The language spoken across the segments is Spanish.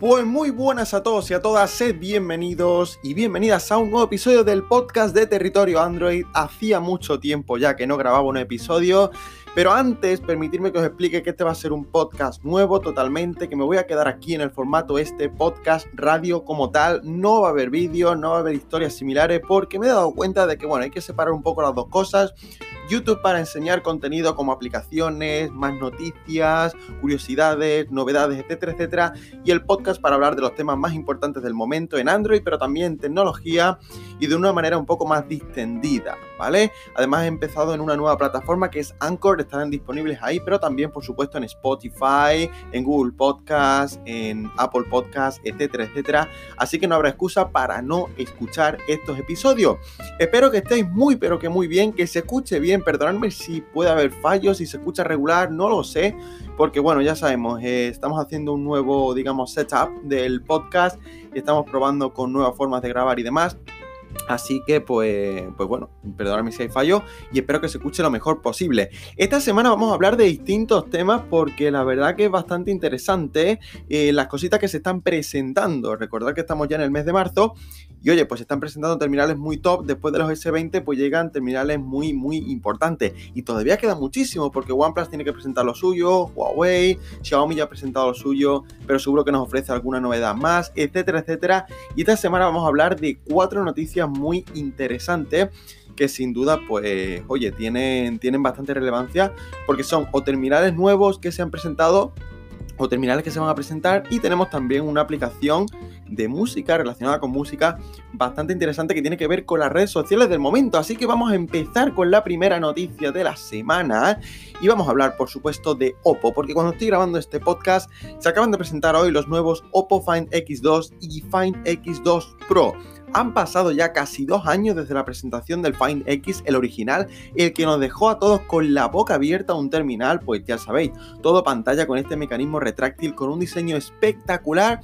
Pues muy buenas a todos y a todas, sed bienvenidos y bienvenidas a un nuevo episodio del podcast de Territorio Android. Hacía mucho tiempo ya que no grababa un episodio, pero antes permitirme que os explique que este va a ser un podcast nuevo totalmente, que me voy a quedar aquí en el formato este podcast radio como tal, no va a haber vídeo, no va a haber historias similares porque me he dado cuenta de que bueno, hay que separar un poco las dos cosas. YouTube para enseñar contenido como aplicaciones, más noticias, curiosidades, novedades, etcétera, etcétera. Y el podcast para hablar de los temas más importantes del momento en Android, pero también tecnología y de una manera un poco más distendida, ¿vale? Además he empezado en una nueva plataforma que es Anchor, estarán disponibles ahí, pero también por supuesto en Spotify, en Google Podcast, en Apple Podcast, etcétera, etcétera. Así que no habrá excusa para no escuchar estos episodios. Espero que estéis muy, pero que muy bien, que se escuche bien perdonadme si puede haber fallos, si se escucha regular, no lo sé, porque bueno, ya sabemos, eh, estamos haciendo un nuevo, digamos, setup del podcast y estamos probando con nuevas formas de grabar y demás. Así que, pues, pues bueno, perdóname si hay fallo y espero que se escuche lo mejor posible. Esta semana vamos a hablar de distintos temas porque la verdad que es bastante interesante eh, las cositas que se están presentando. Recordad que estamos ya en el mes de marzo y oye, pues están presentando terminales muy top. Después de los S20, pues llegan terminales muy, muy importantes. Y todavía queda muchísimo porque OnePlus tiene que presentar lo suyo, Huawei, Xiaomi ya ha presentado lo suyo, pero seguro que nos ofrece alguna novedad más, etcétera, etcétera. Y esta semana vamos a hablar de cuatro noticias muy interesantes que sin duda, pues, oye, tienen, tienen bastante relevancia porque son o terminales nuevos que se han presentado o terminales que se van a presentar y tenemos también una aplicación de música relacionada con música bastante interesante que tiene que ver con las redes sociales del momento. Así que vamos a empezar con la primera noticia de la semana y vamos a hablar por supuesto de Oppo, porque cuando estoy grabando este podcast se acaban de presentar hoy los nuevos Oppo Find X2 y Find X2 Pro. Han pasado ya casi dos años desde la presentación del Find X, el original, el que nos dejó a todos con la boca abierta un terminal, pues ya sabéis, todo pantalla con este mecanismo retráctil, con un diseño espectacular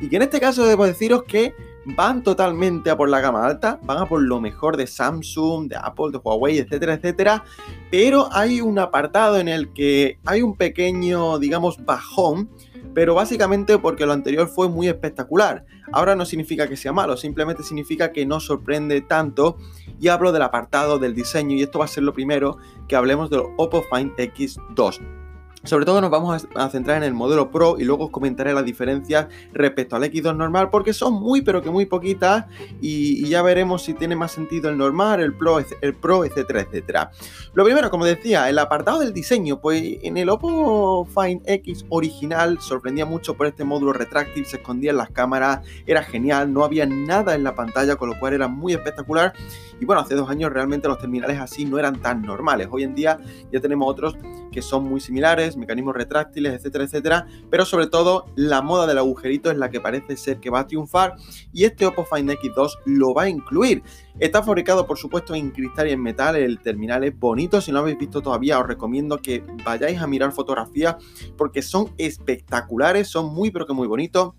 y que en este caso debo deciros que van totalmente a por la gama alta, van a por lo mejor de Samsung, de Apple, de Huawei, etcétera, etcétera, pero hay un apartado en el que hay un pequeño, digamos, bajón pero básicamente porque lo anterior fue muy espectacular. Ahora no significa que sea malo, simplemente significa que no sorprende tanto y hablo del apartado del diseño y esto va a ser lo primero que hablemos del Oppo Find X2. Sobre todo nos vamos a centrar en el modelo Pro y luego os comentaré las diferencias respecto al X2 normal porque son muy pero que muy poquitas y, ya veremos si tiene más sentido el normal, el Pro, el Pro, etcétera, etcétera. Lo primero, como decía, el apartado del diseño, pues en el Oppo Find X original sorprendía mucho por este módulo retráctil, se escondía en las cámaras, era genial, no había nada en la pantalla, con lo cual era muy espectacular. Y bueno, hace dos años realmente los terminales así no eran tan normales. Hoy en día ya tenemos otros que son muy similares mecanismos retráctiles, etcétera, etcétera. Pero sobre todo la moda del agujerito es la que parece ser que va a triunfar y este Oppo Find X2 lo va a incluir. Está fabricado por supuesto en cristal y en metal, el terminal es bonito, si no lo habéis visto todavía os recomiendo que vayáis a mirar fotografías porque son espectaculares, son muy pero que muy bonitos.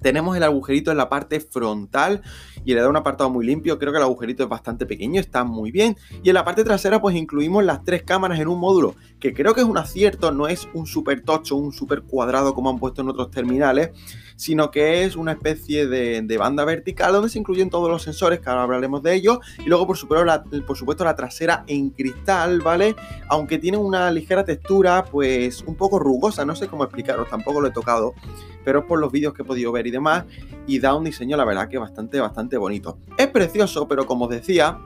Tenemos el agujerito en la parte frontal y le da un apartado muy limpio. Creo que el agujerito es bastante pequeño, está muy bien. Y en la parte trasera pues incluimos las tres cámaras en un módulo, que creo que es un acierto, no es un super tocho, un super cuadrado como han puesto en otros terminales, sino que es una especie de, banda vertical donde se incluyen todos los sensores, que ahora hablaremos de ellos. Y luego por supuesto, la, por supuesto la trasera en cristal, ¿vale? Aunque tiene una ligera textura pues un poco rugosa, no sé cómo explicaros, tampoco lo he tocado, pero es por los vídeos que he podido ver y demás, y da un diseño la verdad que bastante, bastante bonito. Es precioso, pero como os decía,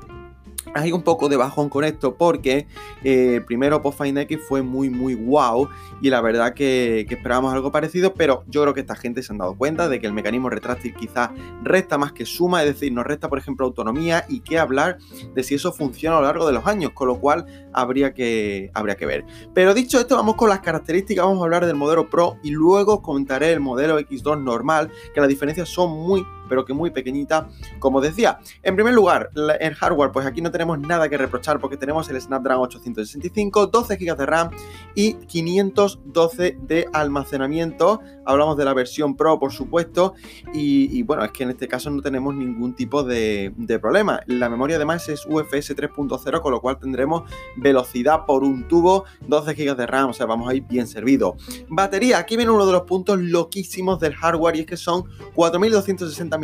hay un poco de bajón con esto porque eh, primero Post X fue muy muy wow y la verdad que, esperábamos algo parecido, pero yo creo que esta gente se han dado cuenta de que el mecanismo retráctil quizá resta más que suma, es decir, nos resta por ejemplo autonomía y qué hablar de si eso funciona a lo largo de los años, con lo cual habría que, habría que ver. Pero dicho esto, vamos con las características, vamos a hablar del modelo Pro y luego comentaré el modelo X2 normal, que las diferencias son muy pero que muy pequeñita, como decía. En primer lugar, el hardware, pues aquí no tenemos nada que reprochar porque tenemos el Snapdragon 865, 12 GB de RAM y 512 de almacenamiento. Hablamos de la versión Pro, por supuesto, y, bueno, es que en este caso no tenemos ningún tipo de, problema. La memoria además es UFS 3.0, con lo cual tendremos velocidad por un tubo, 12 GB de RAM, o sea, vamos a ir bien servido. Batería, aquí viene uno de los puntos loquísimos del hardware y es que son 4260 mAh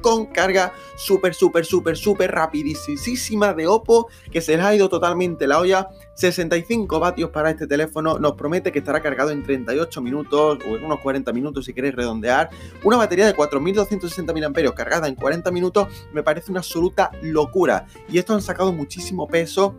con carga súper, súper, súper, súper rapidísima de Oppo que se les ha ido totalmente la olla. 65 vatios para este teléfono, nos promete que estará cargado en 38 minutos o en unos 40 minutos si queréis redondear. Una batería de 4260 mAh cargada en 40 minutos me parece una absoluta locura. Y esto han sacado muchísimo peso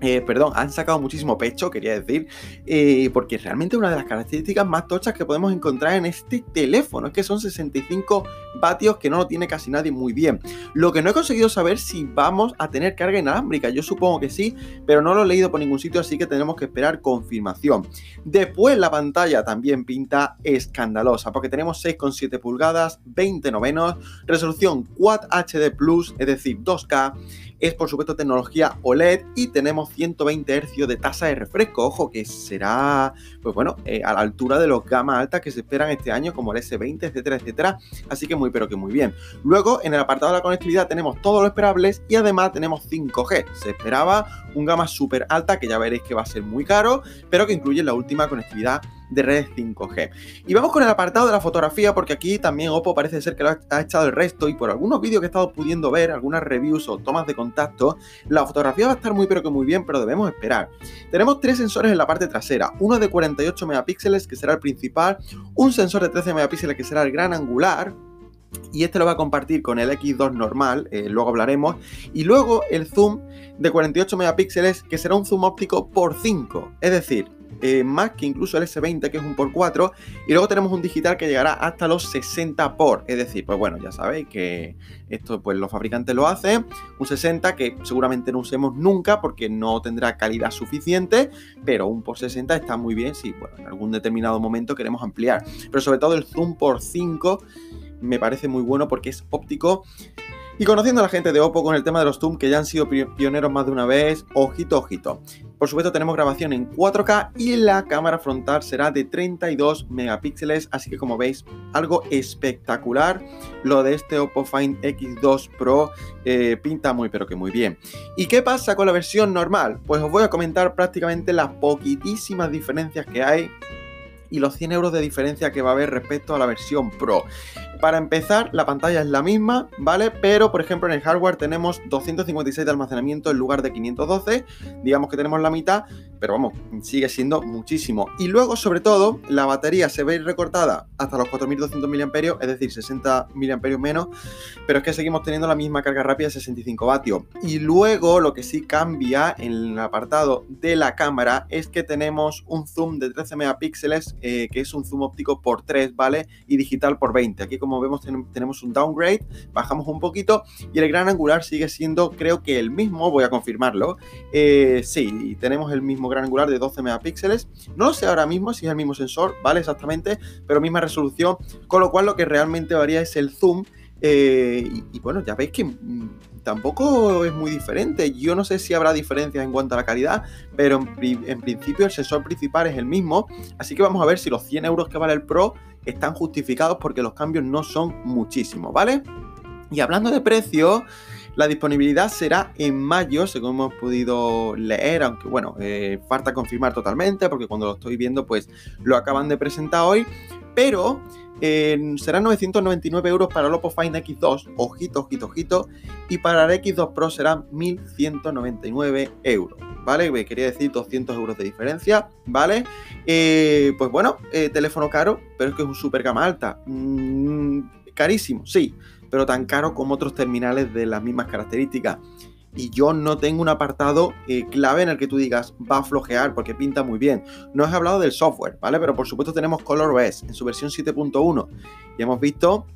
eh, perdón, han sacado muchísimo pecho, quería decir, eh, porque realmente una de las características más tochas que podemos encontrar en este teléfono es que son 65 vatios que no lo tiene casi nadie muy bien. Lo que no he conseguido saber si vamos a tener carga inalámbrica, yo supongo que sí, pero no lo he leído por ningún sitio, así que tenemos que esperar confirmación. Después la pantalla también pinta escandalosa, porque tenemos 6,7 pulgadas, 20 novenos, resolución Quad HD Plus, es decir, 2K es por supuesto tecnología OLED y tenemos 120 Hz de tasa de refresco. Ojo que será, pues bueno, eh, a la altura de los gama altas que se esperan este año, como el S20, etcétera, etcétera. Así que muy, pero que muy bien. Luego, en el apartado de la conectividad tenemos todo lo esperables y además tenemos 5G. Se esperaba un gama súper alta, que ya veréis que va a ser muy caro, pero que incluye la última conectividad de redes 5G. Y vamos con el apartado de la fotografía, porque aquí también Oppo parece ser que lo ha echado el resto y por algunos vídeos que he estado pudiendo ver, algunas reviews o tomas de contacto, la fotografía va a estar muy pero que muy bien, pero debemos esperar. Tenemos tres sensores en la parte trasera, uno de 48 megapíxeles que será el principal, un sensor de 13 megapíxeles que será el gran angular, y este lo va a compartir con el X2 normal, eh, luego hablaremos, y luego el zoom de 48 megapíxeles que será un zoom óptico por 5, es decir, eh, más que incluso el S20 que es un por 4 y luego tenemos un digital que llegará hasta los 60 por, es decir, pues bueno, ya sabéis que esto pues los fabricantes lo hacen, un 60 que seguramente no usemos nunca porque no tendrá calidad suficiente, pero un por 60 está muy bien si bueno, en algún determinado momento queremos ampliar, pero sobre todo el zoom por 5 me parece muy bueno porque es óptico. Y conociendo a la gente de Oppo con el tema de los zoom, que ya han sido pioneros más de una vez, ojito, ojito. Por supuesto tenemos grabación en 4K y la cámara frontal será de 32 megapíxeles, así que como veis, algo espectacular. Lo de este Oppo Find X2 Pro eh, pinta muy pero que muy bien. ¿Y qué pasa con la versión normal? Pues os voy a comentar prácticamente las poquitísimas diferencias que hay y los 100 euros de diferencia que va a haber respecto a la versión Pro. Para empezar, la pantalla es la misma, ¿vale? Pero, por ejemplo, en el hardware tenemos 256 de almacenamiento en lugar de 512. Digamos que tenemos la mitad, pero vamos, sigue siendo muchísimo. Y luego, sobre todo, la batería se ve recortada hasta los 4200 mAh, es decir, 60 mAh menos, pero es que seguimos teniendo la misma carga rápida de 65 vatios. Y luego, lo que sí cambia en el apartado de la cámara es que tenemos un zoom de 13 megapíxeles, eh, que es un zoom óptico por 3, ¿vale? Y digital por 20. Aquí como vemos tenemos un downgrade, bajamos un poquito y el gran angular sigue siendo creo que el mismo, voy a confirmarlo. Eh, sí, tenemos el mismo gran angular de 12 megapíxeles. No lo sé ahora mismo si es el mismo sensor, ¿vale? Exactamente, pero misma resolución, con lo cual lo que realmente varía es el zoom. Eh, y, bueno, ya veis que mm, tampoco es muy diferente. Yo no sé si habrá diferencias en cuanto a la calidad, pero en, en, principio el sensor principal es el mismo. Así que vamos a ver si los 100 euros que vale el Pro están justificados porque los cambios no son muchísimos, ¿vale? Y hablando de precio, la disponibilidad será en mayo, según hemos podido leer, aunque bueno, eh, falta confirmar totalmente porque cuando lo estoy viendo pues lo acaban de presentar hoy, pero serán 999 euros para el Oppo Find X2, ojito, ojito, ojito, y para el X2 Pro serán 1199 euros. ¿vale? Quería decir 200 euros de diferencia, ¿vale? Eh, pues bueno, eh, teléfono caro, pero es que es un super gama alta. Mm, carísimo, sí, pero tan caro como otros terminales de las mismas características. Y yo no tengo un apartado eh, clave en el que tú digas va a flojear porque pinta muy bien. No he hablado del software, ¿vale? Pero por supuesto tenemos ColorOS en su versión 7.1. Y hemos visto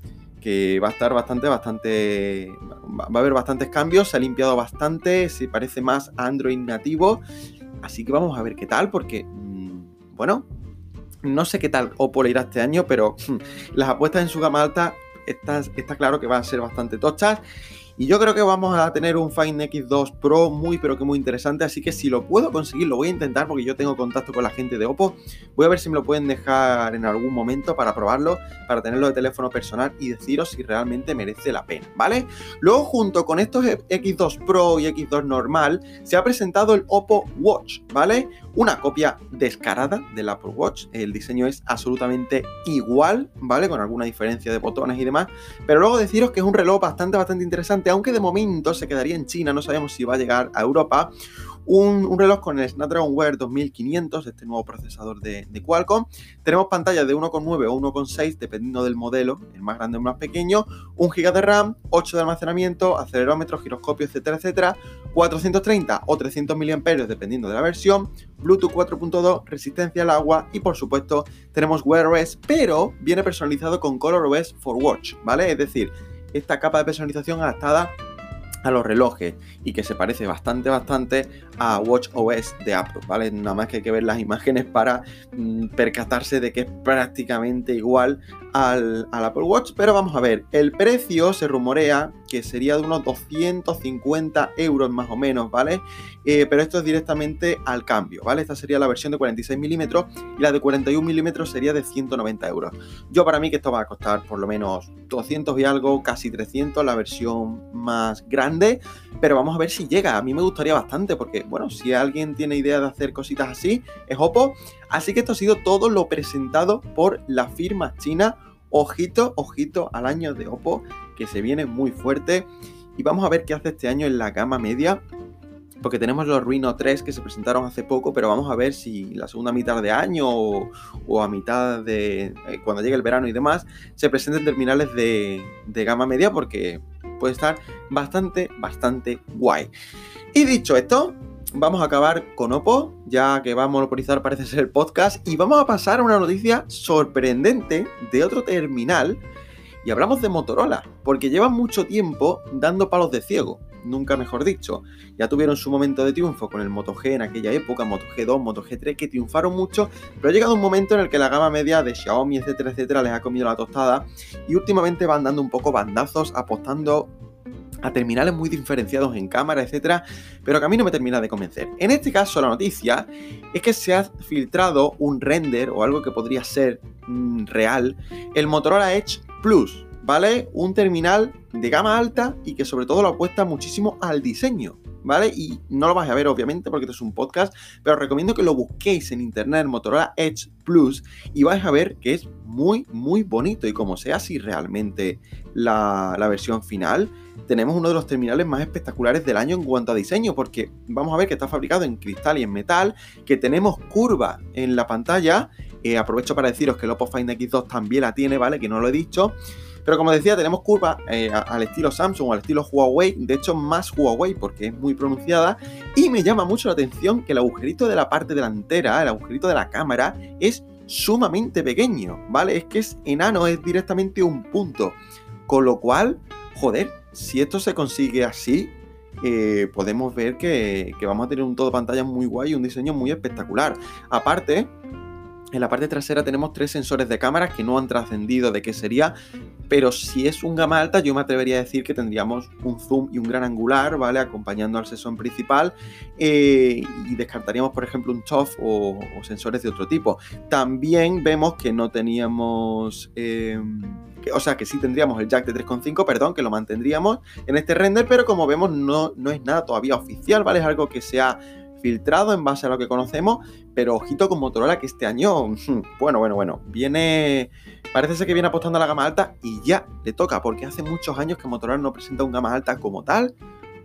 que va a estar bastante, bastante, va a haber bastantes cambios, se ha limpiado bastante, se parece más a Android nativo, así que vamos a ver qué tal, porque, mm, bueno, no sé qué tal Oppo le irá este año, pero las apuestas en su gama alta está, está claro que van a ser bastante tochas. Y yo creo que vamos a tener un Find X2 Pro muy pero que muy interesante, así que si lo puedo conseguir, lo voy a intentar porque yo tengo contacto con la gente de Oppo. Voy a ver si me lo pueden dejar en algún momento para probarlo, para tenerlo de teléfono personal y deciros si realmente merece la pena, ¿vale? Luego junto con estos X2 Pro y X2 normal, se ha presentado el Oppo Watch, ¿vale? Una copia descarada del Apple Watch. El diseño es absolutamente igual, ¿vale? Con alguna diferencia de botones y demás. Pero luego deciros que es un reloj bastante, bastante interesante aunque de momento se quedaría en China, no sabemos si va a llegar a Europa. Un, reloj con el Snapdragon Wear 2500, este nuevo procesador de, Qualcomm. Tenemos pantallas de 1,9 o 1,6 dependiendo del modelo, el más grande o el más pequeño, 1 GB de RAM, 8 de almacenamiento, acelerómetro, giroscopio, etcétera, etcétera, 430 o 300 mAh dependiendo de la versión, Bluetooth 4.2, resistencia al agua y por supuesto tenemos Wear OS, pero viene personalizado con ColorOS for Watch, ¿vale? Es decir, esta capa de personalización adaptada a los relojes y que se parece bastante, bastante a Watch OS de Apple, ¿vale? Nada más que hay que ver las imágenes para mm, percatarse de que es prácticamente igual al, Apple Watch, pero vamos a ver, el precio se rumorea que sería de unos 250 euros más o menos, ¿vale? Eh, pero esto es directamente al cambio, ¿vale? Esta sería la versión de 46 milímetros y la de 41 milímetros sería de 190 euros. Yo para mí que esto va a costar por lo menos 200 y algo, casi 300, la versión más grande, pero vamos a ver si llega. A mí me gustaría bastante porque, bueno, si alguien tiene idea de hacer cositas así, es Oppo. Así que esto ha sido todo lo presentado por la firma china. Ojito, ojito al año de Oppo, que se viene muy fuerte. Y vamos a ver qué hace este año en la gama media. Porque tenemos los Reno 3 que se presentaron hace poco, pero vamos a ver si la segunda mitad de año o, a mitad de eh, cuando llegue el verano y demás, se presenten terminales de, de gama media porque puede estar bastante, bastante guay. Y dicho esto, vamos a acabar con Oppo, ya que va a monopolizar parece ser el podcast, y vamos a pasar a una noticia sorprendente de otro terminal, y hablamos de Motorola, porque llevan mucho tiempo dando palos de ciego, nunca mejor dicho. Ya tuvieron su momento de triunfo con el Moto G en aquella época, Moto G2, Moto G3, que triunfaron mucho, pero ha llegado un momento en el que la gama media de Xiaomi, etcétera, etcétera, les ha comido la tostada, y últimamente van dando un poco bandazos, apostando a terminales muy diferenciados en cámara, etcétera, pero que a mí no me termina de convencer. En este caso, la noticia es que se ha filtrado un render o algo que podría ser mm, real, el Motorola Edge Plus, ¿vale? Un terminal de gama alta y que sobre todo lo apuesta muchísimo al diseño. ¿Vale? Y no lo vais a ver, obviamente, porque esto es un podcast, pero os recomiendo que lo busquéis en internet, Motorola Edge Plus, y vais a ver que es muy, muy bonito. Y como sea así realmente la, la versión final, tenemos uno de los terminales más espectaculares del año en cuanto a diseño, porque vamos a ver que está fabricado en cristal y en metal, que tenemos curva en la pantalla. Eh, aprovecho para deciros que el Oppo Find X2 también la tiene, ¿vale? Que no lo he dicho. Pero como decía, tenemos curva eh, al estilo Samsung o al estilo Huawei, de hecho más Huawei porque es muy pronunciada. Y me llama mucho la atención que el agujerito de la parte delantera, el agujerito de la cámara, es sumamente pequeño, ¿vale? Es que es enano, es directamente un punto. Con lo cual, joder, si esto se consigue así, eh, podemos ver que, vamos a tener un todo pantalla muy guay y un diseño muy espectacular. Aparte, en la parte trasera tenemos tres sensores de cámara que no han trascendido de qué sería, pero si es un gama alta yo me atrevería a decir que tendríamos un zoom y un gran angular, ¿vale? Acompañando al sensor principal eh, y descartaríamos, por ejemplo, un TOF o, sensores de otro tipo. También vemos que no teníamos... Em, o sea, que sí tendríamos el jack de 3.5, perdón, que lo mantendríamos en este render, pero como vemos no, no es nada todavía oficial, ¿vale? Es algo que se ha filtrado en base a lo que conocemos, pero ojito con Motorola que este año, bueno, bueno, bueno, viene, parece ser que viene apostando a la gama alta y ya le toca, porque hace muchos años que Motorola no presenta un gama alta como tal.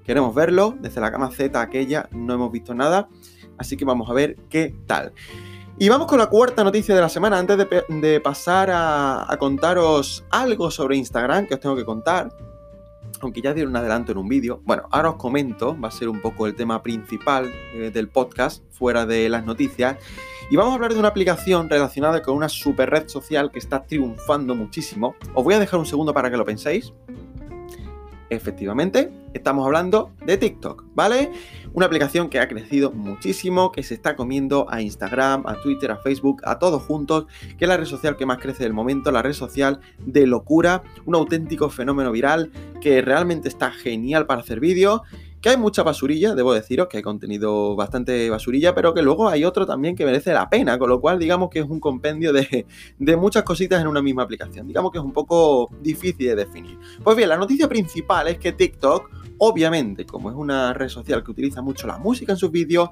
Queremos verlo, desde la gama Z aquella no hemos visto nada, así que vamos a ver qué tal. Y vamos con la cuarta noticia de la semana, antes de, pasar a contaros algo sobre Instagram que os tengo que contar aunque ya dieron un adelanto en un vídeo. Bueno, ahora os comento, va a ser un poco el tema principal eh, del podcast, fuera de las noticias. Y vamos a hablar de una aplicación relacionada con una super red social que está triunfando muchísimo. Os voy a dejar un segundo para que lo penséis. Efectivamente, estamos hablando de TikTok, ¿vale? Una aplicación que ha crecido muchísimo, que se está comiendo a Instagram, a Twitter, a Facebook, a todos juntos, que es la red social que más crece del momento, la red social de locura, un auténtico fenómeno viral que realmente está genial para hacer vídeos que hay mucha basurilla, debo deciros que hay contenido bastante basurilla, pero que luego hay otro también que merece la pena, con lo cual digamos que es un compendio de, muchas cositas en una misma aplicación. Digamos que es un poco difícil de definir. Pues bien, la noticia principal es que TikTok, obviamente, como es una red social que utiliza mucho la música en sus vídeos,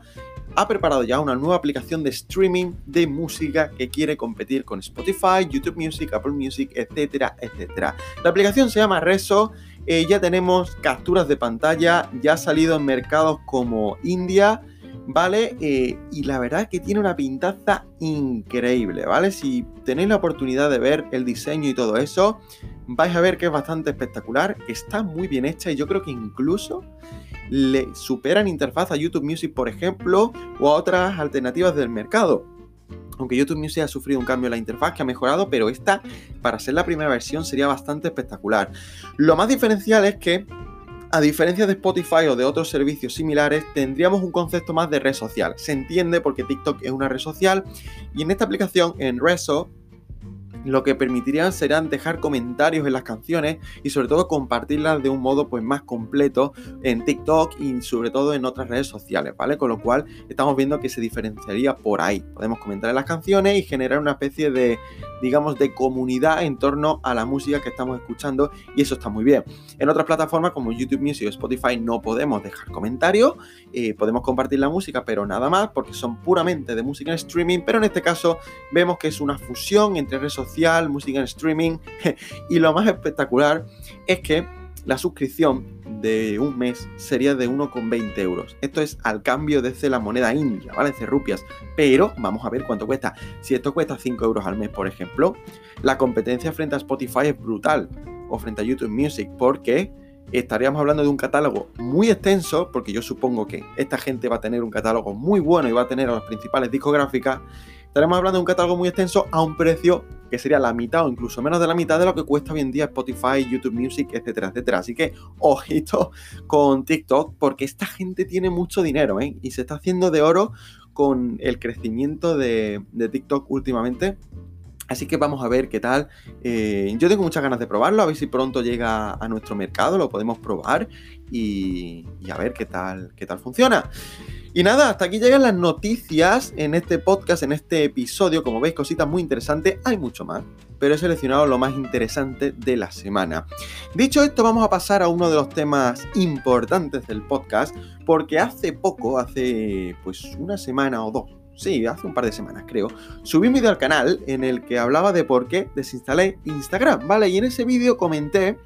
ha preparado ya una nueva aplicación de streaming de música que quiere competir con Spotify, YouTube Music, Apple Music, etcétera, etcétera. La aplicación se llama Reso eh, ya tenemos capturas de pantalla, ya ha salido en mercados como India, ¿vale? Eh, y la verdad es que tiene una pintaza increíble, ¿vale? Si tenéis la oportunidad de ver el diseño y todo eso, vais a ver que es bastante espectacular, está muy bien hecha y yo creo que incluso le superan interfaz a YouTube Music, por ejemplo, o a otras alternativas del mercado aunque YouTube Music ha sufrido un cambio en la interfaz que ha mejorado, pero esta, para ser la primera versión, sería bastante espectacular. Lo más diferencial es que a diferencia de Spotify o de otros servicios similares, tendríamos un concepto más de red social. Se entiende porque TikTok es una red social y en esta aplicación, en Reso, lo que permitirían serán dejar comentarios en las canciones y sobre todo compartirlas de un modo pues más completo en TikTok y sobre todo en otras redes sociales, ¿vale? Con lo cual estamos viendo que se diferenciaría por ahí. Podemos comentar en las canciones y generar una especie de, digamos, de comunidad en torno a la música que estamos escuchando y eso está muy bien. En otras plataformas como YouTube Music o Spotify no podemos dejar comentarios, eh, podemos compartir la música, pero nada más porque son puramente de música en streaming, pero en este caso vemos que es una fusión entre redes sociales, música en streaming y lo más espectacular es que la suscripción de un mes sería de 1,20 euros. Esto es al cambio desde la moneda india, ¿vale? De rupias. Pero vamos a ver cuánto cuesta. Si esto cuesta 5 euros al mes, por ejemplo, la competencia frente a Spotify es brutal. O frente a YouTube Music, porque estaríamos hablando de un catálogo muy extenso, porque yo supongo que esta gente va a tener un catálogo muy bueno y va a tener a las principales discográficas estaremos hablando de un catálogo muy extenso a un precio que sería la mitad o incluso menos de la mitad de lo que cuesta hoy en día Spotify, YouTube Music, etcétera, etcétera. Así que ojito con TikTok porque esta gente tiene mucho dinero ¿eh? y se está haciendo de oro con el crecimiento de, TikTok últimamente. Así que vamos a ver qué tal. Eh, yo tengo muchas ganas de probarlo, a ver si pronto llega a nuestro mercado, lo podemos probar y, y a ver qué tal, qué tal funciona. Y nada, hasta aquí llegan las noticias en este podcast, en este episodio. Como veis, cositas muy interesantes. Hay mucho más, pero he seleccionado lo más interesante de la semana. Dicho esto, vamos a pasar a uno de los temas importantes del podcast, porque hace poco, hace pues una semana o dos, sí, hace un par de semanas creo, subí un vídeo al canal en el que hablaba de por qué desinstalé Instagram, ¿vale? Y en ese vídeo comenté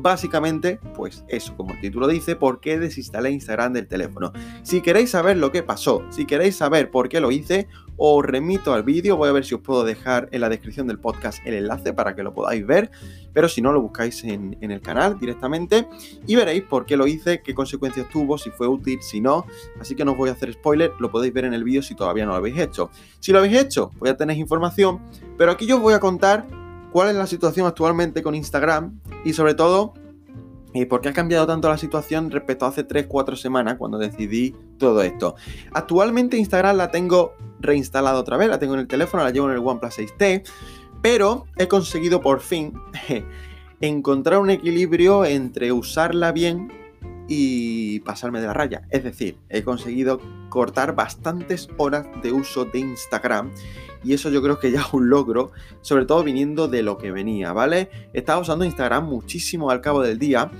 Básicamente, pues eso, como el título dice, ¿por qué desinstalé Instagram del teléfono? Si queréis saber lo que pasó, si queréis saber por qué lo hice, os remito al vídeo, voy a ver si os puedo dejar en la descripción del podcast el enlace para que lo podáis ver, pero si no lo buscáis en, el canal directamente y veréis por qué lo hice, qué consecuencias tuvo, si fue útil, si no, así que no os voy a hacer spoiler, lo podéis ver en el vídeo si todavía no lo habéis hecho. Si lo habéis hecho, pues ya tenéis información, pero aquí yo os voy a contar cuál es la situación actualmente con Instagram y sobre todo eh, por qué ha cambiado tanto la situación respecto a hace 3-4 semanas cuando decidí todo esto. Actualmente Instagram la tengo reinstalada otra vez, la tengo en el teléfono, la llevo en el OnePlus 6T, pero he conseguido por fin encontrar un equilibrio entre usarla bien y pasarme de la raya. Es decir, he conseguido cortar bastantes horas de uso de Instagram y eso yo creo que ya es un logro, sobre todo viniendo de lo que venía, ¿vale? Estaba usando Instagram muchísimo al cabo del día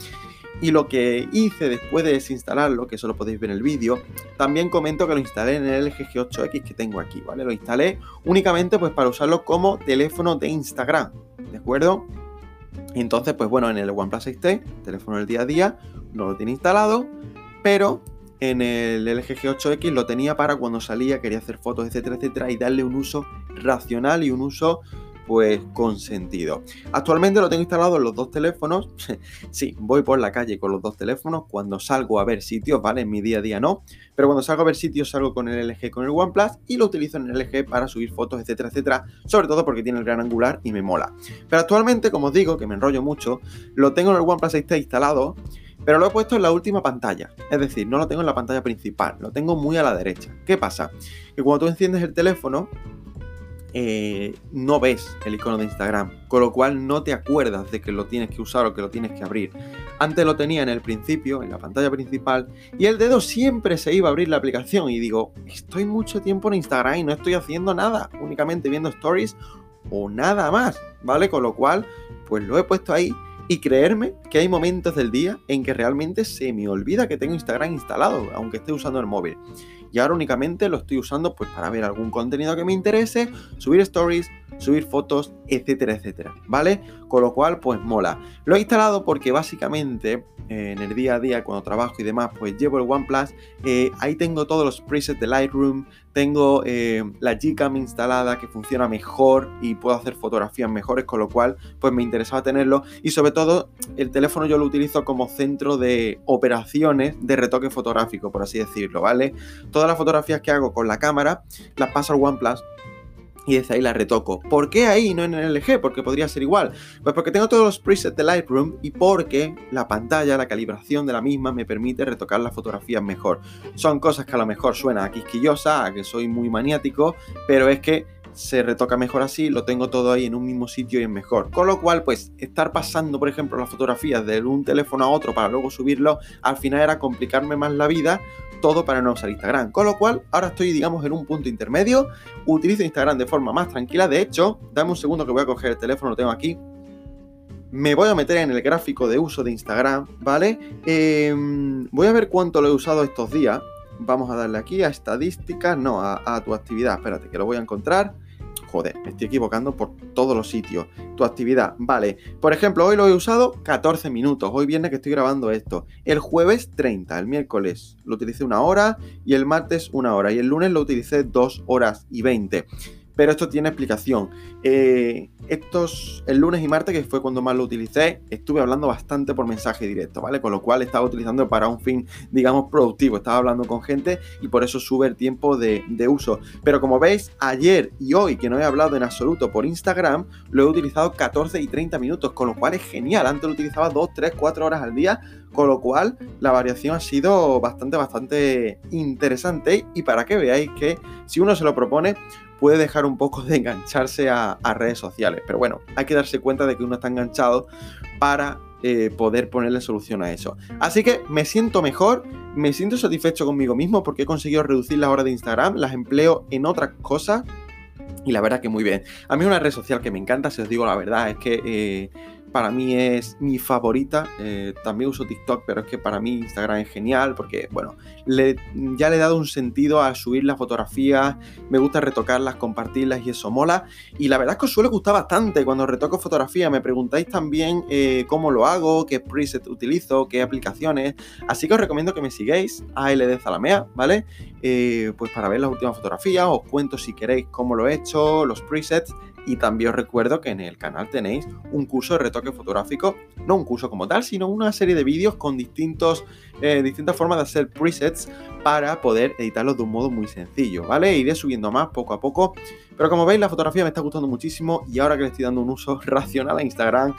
y lo que hice después de desinstalarlo, que eso lo podéis ver en el vídeo, también comento que lo instalé en el LG G8X que tengo aquí, ¿vale? Lo instalé únicamente pues para usarlo como teléfono de Instagram, ¿de acuerdo? Entonces, pues bueno, en el OnePlus 6T, teléfono del día a día, no lo tiene instalado, pero en el LG G8X lo tenía para cuando salía, quería hacer fotos, etcétera, etcétera, y darle un uso racional y un uso pues con sentido. Actualmente lo tengo instalado en los dos teléfonos. sí, voy por la calle con los dos teléfonos. Cuando salgo a ver sitios, ¿vale? En mi día a día no. Pero cuando salgo a ver sitios salgo con el LG, con el OnePlus y lo utilizo en el LG para subir fotos, etcétera, etcétera. Sobre todo porque tiene el gran angular y me mola. Pero actualmente, como os digo, que me enrollo mucho, lo tengo en el OnePlus 6T instalado pero lo he puesto en la última pantalla. Es decir, no lo tengo en la pantalla principal, lo tengo muy a la derecha. ¿Qué pasa? Que cuando tú enciendes el teléfono, eh, no ves el icono de Instagram, con lo cual no te acuerdas de que lo tienes que usar o que lo tienes que abrir. Antes lo tenía en el principio, en la pantalla principal, y el dedo siempre se iba a abrir la aplicación y digo, estoy mucho tiempo en Instagram y no estoy haciendo nada, únicamente viendo stories o nada más, ¿vale? Con lo cual, pues lo he puesto ahí y creerme que hay momentos del día en que realmente se me olvida que tengo Instagram instalado, aunque esté usando el móvil y ahora únicamente lo estoy usando pues para ver algún contenido que me interese, subir stories, subir fotos, etcétera, etcétera, ¿vale? Con lo cual pues mola. Lo he instalado porque básicamente eh, en el día a día cuando trabajo y demás pues llevo el OnePlus, eh, ahí tengo todos los presets de Lightroom, tengo eh, la Gcam instalada que funciona mejor y puedo hacer fotografías mejores, con lo cual pues me interesaba tenerlo y sobre todo el teléfono yo lo utilizo como centro de operaciones de retoque fotográfico, por así decirlo, ¿vale? Todas las fotografías que hago con la cámara las paso al OnePlus y desde ahí la retoco. ¿Por qué ahí no en el LG? Porque podría ser igual. Pues porque tengo todos los presets de Lightroom y porque la pantalla, la calibración de la misma me permite retocar las fotografías mejor. Son cosas que a lo mejor suena a quisquillosa, a que soy muy maniático, pero es que se retoca mejor así, lo tengo todo ahí en un mismo sitio y es mejor. Con lo cual, pues, estar pasando, por ejemplo, las fotografías de un teléfono a otro para luego subirlo, al final era complicarme más la vida, todo para no usar Instagram. Con lo cual, ahora estoy, digamos, en un punto intermedio, utilizo Instagram de forma más tranquila. De hecho, dame un segundo que voy a coger el teléfono, lo tengo aquí. Me voy a meter en el gráfico de uso de Instagram, ¿vale? Em, voy a ver cuánto lo he usado estos días. Vamos a darle aquí a estadísticas, no, a tu actividad. Espérate, que lo voy a encontrar. Joder, me estoy equivocando por todos los sitios. Tu actividad, vale. Por ejemplo, hoy lo he usado 14 minutos. Hoy viernes que estoy grabando esto. El jueves 30, el miércoles lo utilicé una hora y el martes una hora. Y el lunes lo utilicé 2 horas y 20 pero esto tiene explicación. Eh, estos, el lunes y martes, que fue cuando más lo utilicé, estuve hablando bastante por mensaje directo, ¿vale? Con lo cual estaba utilizando para un fin, digamos, productivo. Estaba hablando con gente y por eso sube el tiempo de, de uso. Pero como veis, ayer y hoy, que no he hablado en absoluto por Instagram, lo he utilizado 14 y 30 minutos, con lo cual es genial. Antes lo utilizaba 2, 3, 4 horas al día, con lo cual la variación ha sido bastante, bastante interesante. Y para que veáis que si uno se lo propone, puede dejar un poco de engancharse a, redes sociales. Pero bueno, hay que darse cuenta de que uno está enganchado para eh, poder ponerle solución a eso. Así que me siento mejor, me siento satisfecho conmigo mismo porque he conseguido reducir las horas de Instagram, las empleo en otras cosas y la verdad que muy bien. A mí una red social que me encanta, si os digo la verdad, es que eh, para mí es mi favorita. Eh, también uso TikTok, pero es que para mí Instagram es genial porque, bueno, ya le he dado un sentido a subir las fotografías, me gusta retocarlas, compartirlas y eso mola. Y la verdad es que os suele gustar bastante cuando retoco fotografía. Me preguntáis también eh, cómo lo hago, qué preset utilizo, qué aplicaciones. Así que os recomiendo que me sigáis a LD Zalamea, ¿vale? Eh, pues para ver las últimas fotografías, os cuento si queréis cómo lo he hecho, los presets y también os recuerdo que en el canal tenéis un curso de retoque fotográfico, no un curso como tal, sino una serie de vídeos con distintos, eh, distintas formas de hacer presets para poder editarlos de un modo muy sencillo, ¿vale? Iré subiendo más poco a poco, pero como veis la fotografía me está gustando muchísimo y ahora que le estoy dando un uso racional a Instagram,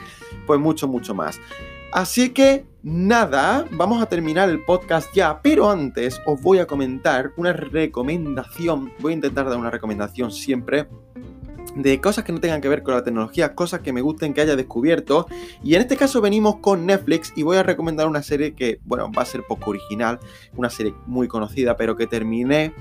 pues mucho, mucho más. Así que nada, vamos a terminar el podcast ya, pero antes os voy a comentar una recomendación, voy a intentar dar una recomendación siempre de cosas que no tengan que ver con la tecnología, cosas que me gusten que haya descubierto. Y en este caso venimos con Netflix y voy a recomendar una serie que, bueno, va a ser poco original, una serie muy conocida, pero que terminé,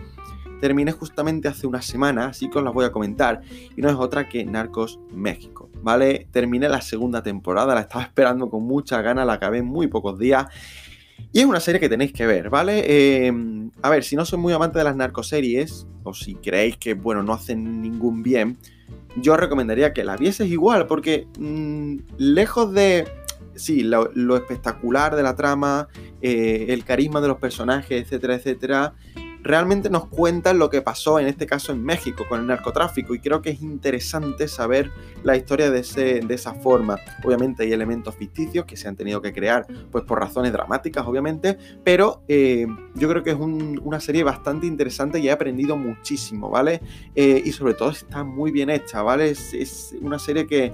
terminé justamente hace una semana, así que os la voy a comentar. Y no es otra que Narcos México, ¿vale? Terminé la segunda temporada, la estaba esperando con mucha ganas, la acabé en muy pocos días. Y es una serie que tenéis que ver, ¿vale? Em, a ver, si no sois muy amante de las narcoseries, o si creéis que, bueno, no hacen ningún bien, yo recomendaría que la vieses igual, porque mm, lejos de, sí, lo, espectacular de la trama, eh, el carisma de los personajes, etcétera, etcétera, realmente nos cuentan lo que pasó en este caso en México con el narcotráfico y creo que es interesante saber la historia de, ese, de esa forma. Obviamente hay elementos ficticios que se han tenido que crear pues por razones dramáticas obviamente, pero eh, yo creo que es una serie bastante interesante y he aprendido muchísimo, ¿vale? Eh, y sobre todo está muy bien hecha, ¿vale? es una serie que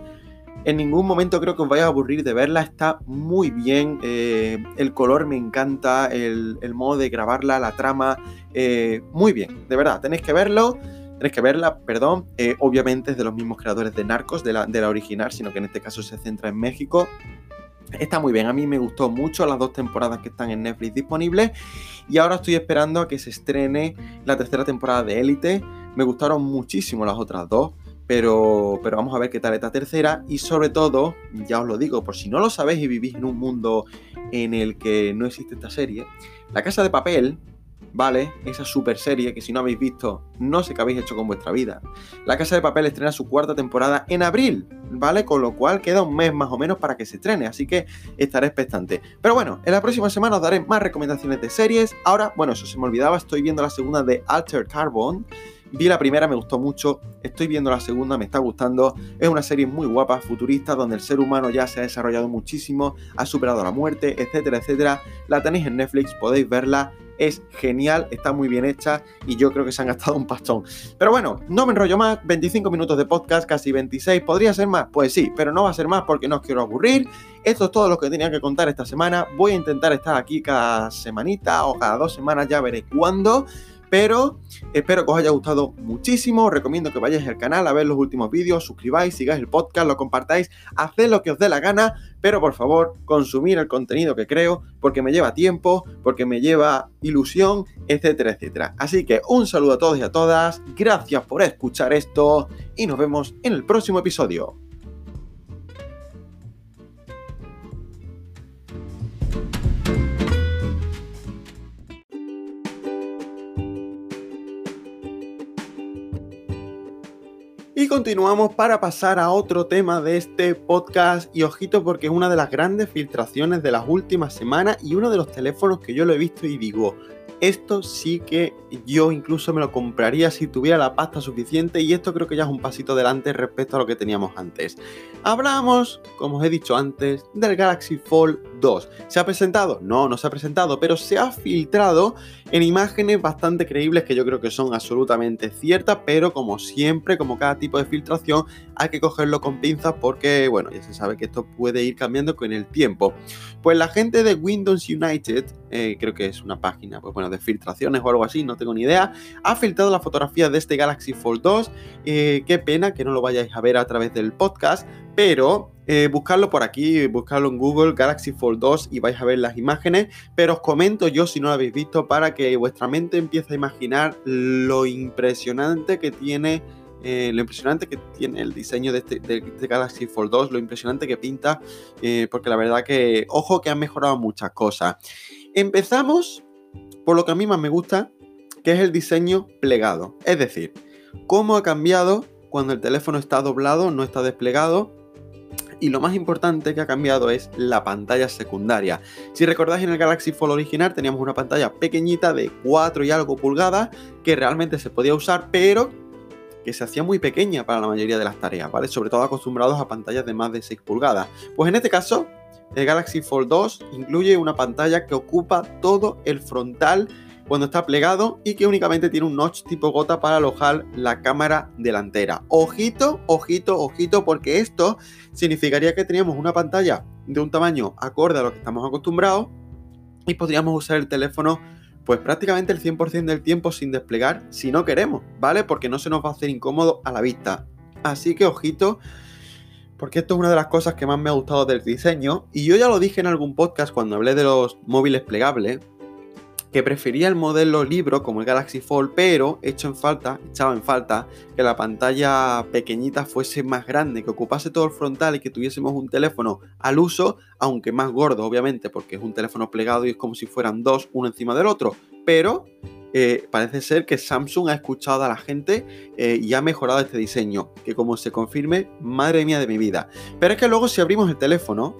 En ningún momento creo que os vaya a aburrir de verla, está muy bien, eh, el color me encanta, el, modo de grabarla, la trama, eh, muy bien, de verdad, tenéis que verlo. Tenéis que verla, perdón. Eh, obviamente es de los mismos creadores de Narcos, de la, de la original, sino que en este caso se centra en México. Está muy bien, a mí me gustó mucho las dos temporadas que están en Netflix disponibles y ahora estoy esperando a que se estrene la tercera temporada de Élite. Me gustaron muchísimo las otras dos, pero, pero vamos a ver qué tal esta tercera y sobre todo, ya os lo digo, por si no lo sabéis y vivís en un mundo en el que no existe esta serie, La Casa de Papel ¿vale? Esa super serie que si no habéis visto, no sé qué habéis hecho con vuestra vida. La Casa de Papel estrena su cuarta temporada en abril, ¿vale? Con lo cual queda un mes más o menos para que se estrene, así que estaré expectante. Pero bueno, en la próxima semana os daré más recomendaciones de series. Ahora, bueno, eso se me olvidaba, estoy viendo la segunda de Alter Carbon. Vi la primera, me gustó mucho. Estoy viendo la segunda, me está gustando. Es una serie muy guapa, futurista, donde el ser humano ya se ha desarrollado muchísimo, ha superado la muerte, etcétera, etcétera. La tenéis en Netflix, podéis verla es genial, está muy bien hecha y yo creo que se han gastado un pastón. Pero bueno, no me enrollo más, 25 minutos de podcast, casi 26, ¿podría ser más? Pues sí, pero no va a ser más porque no os quiero aburrir. Esto es todo lo que tenía que contar esta semana. Voy a intentar estar aquí cada semanita o cada dos semanas, ya veré cuándo. Pero espero que os haya gustado muchísimo. Os recomiendo que vayáis al canal a ver los últimos vídeos, suscribáis, sigáis el podcast, lo compartáis, haced lo que os dé la gana. Pero por favor, consumir el contenido que creo, porque me lleva tiempo, porque me lleva ilusión, etcétera, etcétera. Así que un saludo a todos y a todas. Gracias por escuchar esto y nos vemos en el próximo episodio. Y continuamos para pasar a otro tema de este podcast. Y ojito porque es una de las grandes filtraciones de las últimas semanas y uno de los teléfonos que yo lo he visto y digo, esto sí que yo incluso me lo compraría si tuviera la pasta suficiente y esto creo que ya es un pasito adelante respecto a lo que teníamos antes. Hablamos, como os he dicho antes, del Galaxy Fold 2. ¿Se ha presentado? No, no se ha presentado, pero se ha filtrado en imágenes bastante creíbles que yo creo que son absolutamente ciertas, pero como siempre, como cada tipo de filtración, hay que cogerlo con pinzas porque, bueno, ya se sabe que esto puede ir cambiando con el tiempo. Pues la gente de Windows United, eh, creo que es una página, pues bueno, de filtraciones o algo así, no tengo ni idea, ha filtrado la fotografía de este Galaxy Fold 2. Eh, qué pena que no lo vayáis a ver a través del podcast, pero eh, buscarlo por aquí, buscarlo en Google, Galaxy Fold 2 y vais a ver las imágenes, pero os comento yo si no lo habéis visto para que vuestra mente empiece a imaginar lo impresionante que tiene eh, lo impresionante que tiene el diseño de este, este Galaxy Fold 2, lo impresionante que pinta, porque la verdad que, ojo, que han mejorado muchas cosas. Empezamos por lo que a mí más me gusta, que es el diseño plegado. Es decir, cómo ha cambiado cuando el teléfono está doblado, no está desplegado. Y lo más importante que ha cambiado es la pantalla secundaria. Si recordáis en el Galaxy Fold original teníamos una pantalla pequeñita de 4 y algo pulgadas que realmente se podía usar, pero que se hacía muy pequeña para la mayoría de las tareas, ¿vale? Sobre todo acostumbrados a pantallas de más de 6 pulgadas. Pues en este caso el Galaxy Fold 2 incluye una pantalla que ocupa todo el frontal cuando está plegado y que únicamente tiene un notch tipo gota para alojar la cámara delantera. Ojito, ojito, ojito, porque esto significaría que teníamos una pantalla de un tamaño acorde a lo que estamos acostumbrados y podríamos usar el teléfono pues prácticamente el 100% del tiempo sin desplegar si no queremos, ¿vale? Porque no se nos va a hacer incómodo a la vista. Así que ojito porque esto es una de las cosas que más me ha gustado del diseño, y yo ya lo dije en algún podcast cuando hablé de los móviles plegables, que prefería el modelo libro como el Galaxy Fold, pero hecho en falta, echaba en falta que la pantalla pequeñita fuese más grande, que ocupase todo el frontal y que tuviésemos un teléfono al uso, aunque más gordo, obviamente, porque es un teléfono plegado y es como si fueran dos, uno encima del otro, pero eh, parece ser que Samsung ha escuchado a la gente eh, y ha mejorado este diseño, que como se confirme, madre mía de mi vida. Pero es que luego si abrimos el teléfono,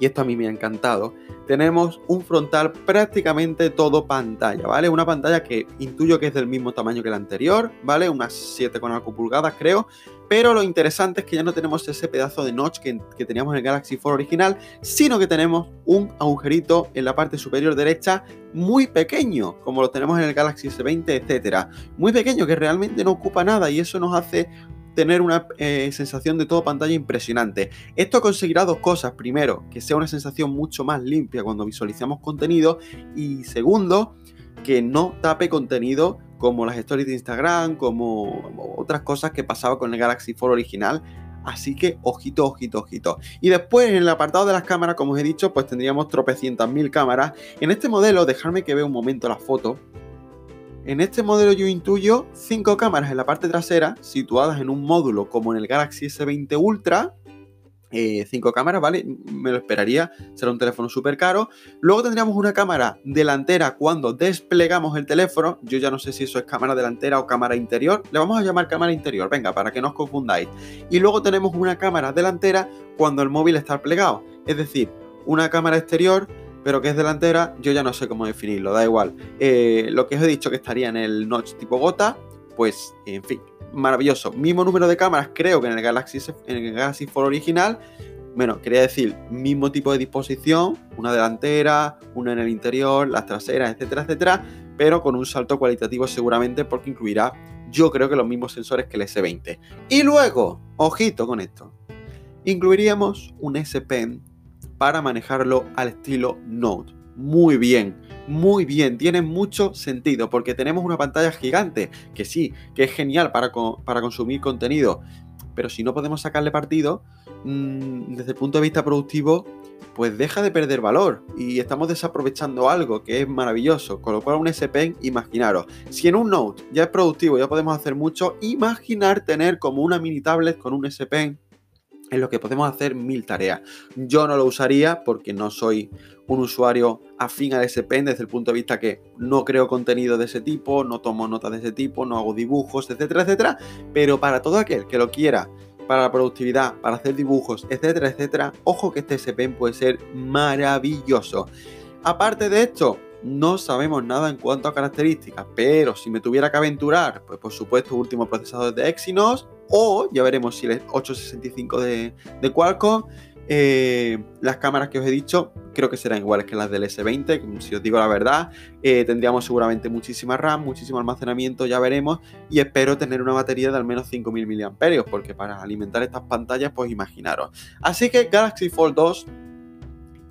y esto a mí me ha encantado, tenemos un frontal prácticamente todo pantalla, ¿vale? Una pantalla que intuyo que es del mismo tamaño que la anterior, ¿vale? Unas 7,5 pulgadas creo, pero lo interesante es que ya no tenemos ese pedazo de notch que, teníamos en el Galaxy Fold original, sino que tenemos un agujerito en la parte superior derecha muy pequeño, como lo tenemos en el Galaxy S20, etcétera. Muy pequeño, que realmente no ocupa nada y eso nos hace tener una eh, sensación de todo pantalla impresionante. Esto conseguirá dos cosas. Primero, que sea una sensación mucho más limpia cuando visualizamos contenido. Y segundo, que no tape contenido como las stories de Instagram, como otras cosas que pasaba con el Galaxy Fold original. Así que ojito, ojito, ojito. Y después en el apartado de las cámaras, como os he dicho, pues tendríamos tropecientas mil cámaras. En este modelo, dejarme que vea un momento la foto. En este modelo yo intuyo cinco cámaras en la parte trasera, situadas en un módulo como en el Galaxy S20 Ultra, 5 eh, cámaras, ¿vale? Me lo esperaría, será un teléfono súper caro. Luego tendríamos una cámara delantera cuando desplegamos el teléfono. Yo ya no sé si eso es cámara delantera o cámara interior. Le vamos a llamar cámara interior, venga, para que no os confundáis. Y luego tenemos una cámara delantera cuando el móvil está plegado. Es decir, una cámara exterior pero que es delantera, yo ya no sé cómo definirlo, da igual. Eh, lo que os he dicho que estaría en el notch tipo gota, pues en fin, maravilloso. Mismo número de cámaras, creo que en el Galaxy, en el Galaxy Fold original. Bueno, quería decir, mismo tipo de disposición, una delantera, una en el interior, las traseras, etcétera, etcétera, pero con un salto cualitativo seguramente porque incluirá, yo creo que los mismos sensores que el S20. Y luego, ojito con esto, incluiríamos un S Pen para manejarlo al estilo Note. Muy bien, muy bien, tiene mucho sentido porque tenemos una pantalla gigante, que sí, que es genial para, para consumir contenido, pero si no podemos sacarle partido, mm, desde el punto de vista productivo, pues deja de perder valor y estamos desaprovechando algo que es maravilloso. Con lo cual, un S imaginaros, si en un Note ya es productivo, ya podemos hacer mucho, imaginar tener como una mini tablet con un S en lo que podemos hacer mil tareas. Yo no lo usaría porque no soy un usuario afín a ese pen desde el punto de vista que no creo contenido de ese tipo, no tomo notas de ese tipo, no hago dibujos, etcétera, etcétera. Pero para todo aquel que lo quiera, para la productividad, para hacer dibujos, etcétera, etcétera, ojo que este S Pen puede ser maravilloso. Aparte de esto, no sabemos nada en cuanto a características, pero si me tuviera que aventurar, pues por supuesto último procesador de Exynos, o ya veremos si el 865 de, de Qualcomm. Eh, las cámaras que os he dicho creo que serán iguales que las del S20, si os digo la verdad. Eh, tendríamos seguramente muchísima RAM, muchísimo almacenamiento, ya veremos. Y espero tener una batería de al menos 5000 mAh, porque para alimentar estas pantallas, pues imaginaros. Así que Galaxy Fold 2,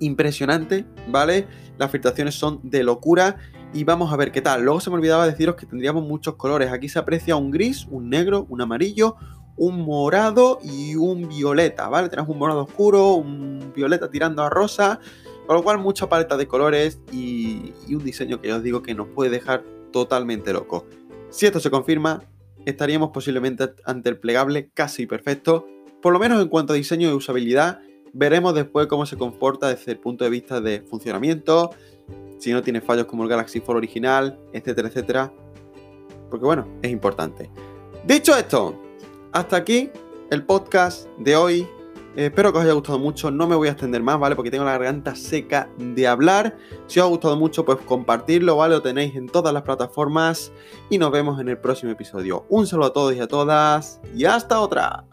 impresionante, ¿vale? Las filtraciones son de locura y vamos a ver qué tal. Luego se me olvidaba deciros que tendríamos muchos colores. Aquí se aprecia un gris, un negro, un amarillo, un morado y un violeta, ¿vale? Tenemos un morado oscuro, un violeta tirando a rosa, con lo cual mucha paleta de colores y, un diseño que ya os digo que nos puede dejar totalmente loco. Si esto se confirma, estaríamos posiblemente ante el plegable casi perfecto, por lo menos en cuanto a diseño y usabilidad. Veremos después cómo se comporta desde el punto de vista de funcionamiento, si no tiene fallos como el Galaxy Fold original, etcétera, etcétera. Porque bueno, es importante. Dicho esto, hasta aquí el podcast de hoy. espero que os haya gustado mucho. No me voy a extender más, ¿vale? Porque tengo la garganta seca de hablar. Si os ha gustado mucho, pues compartirlo, ¿vale? Lo tenéis en todas las plataformas. Y nos vemos en el próximo episodio. Un saludo a todos y a todas. Y hasta otra.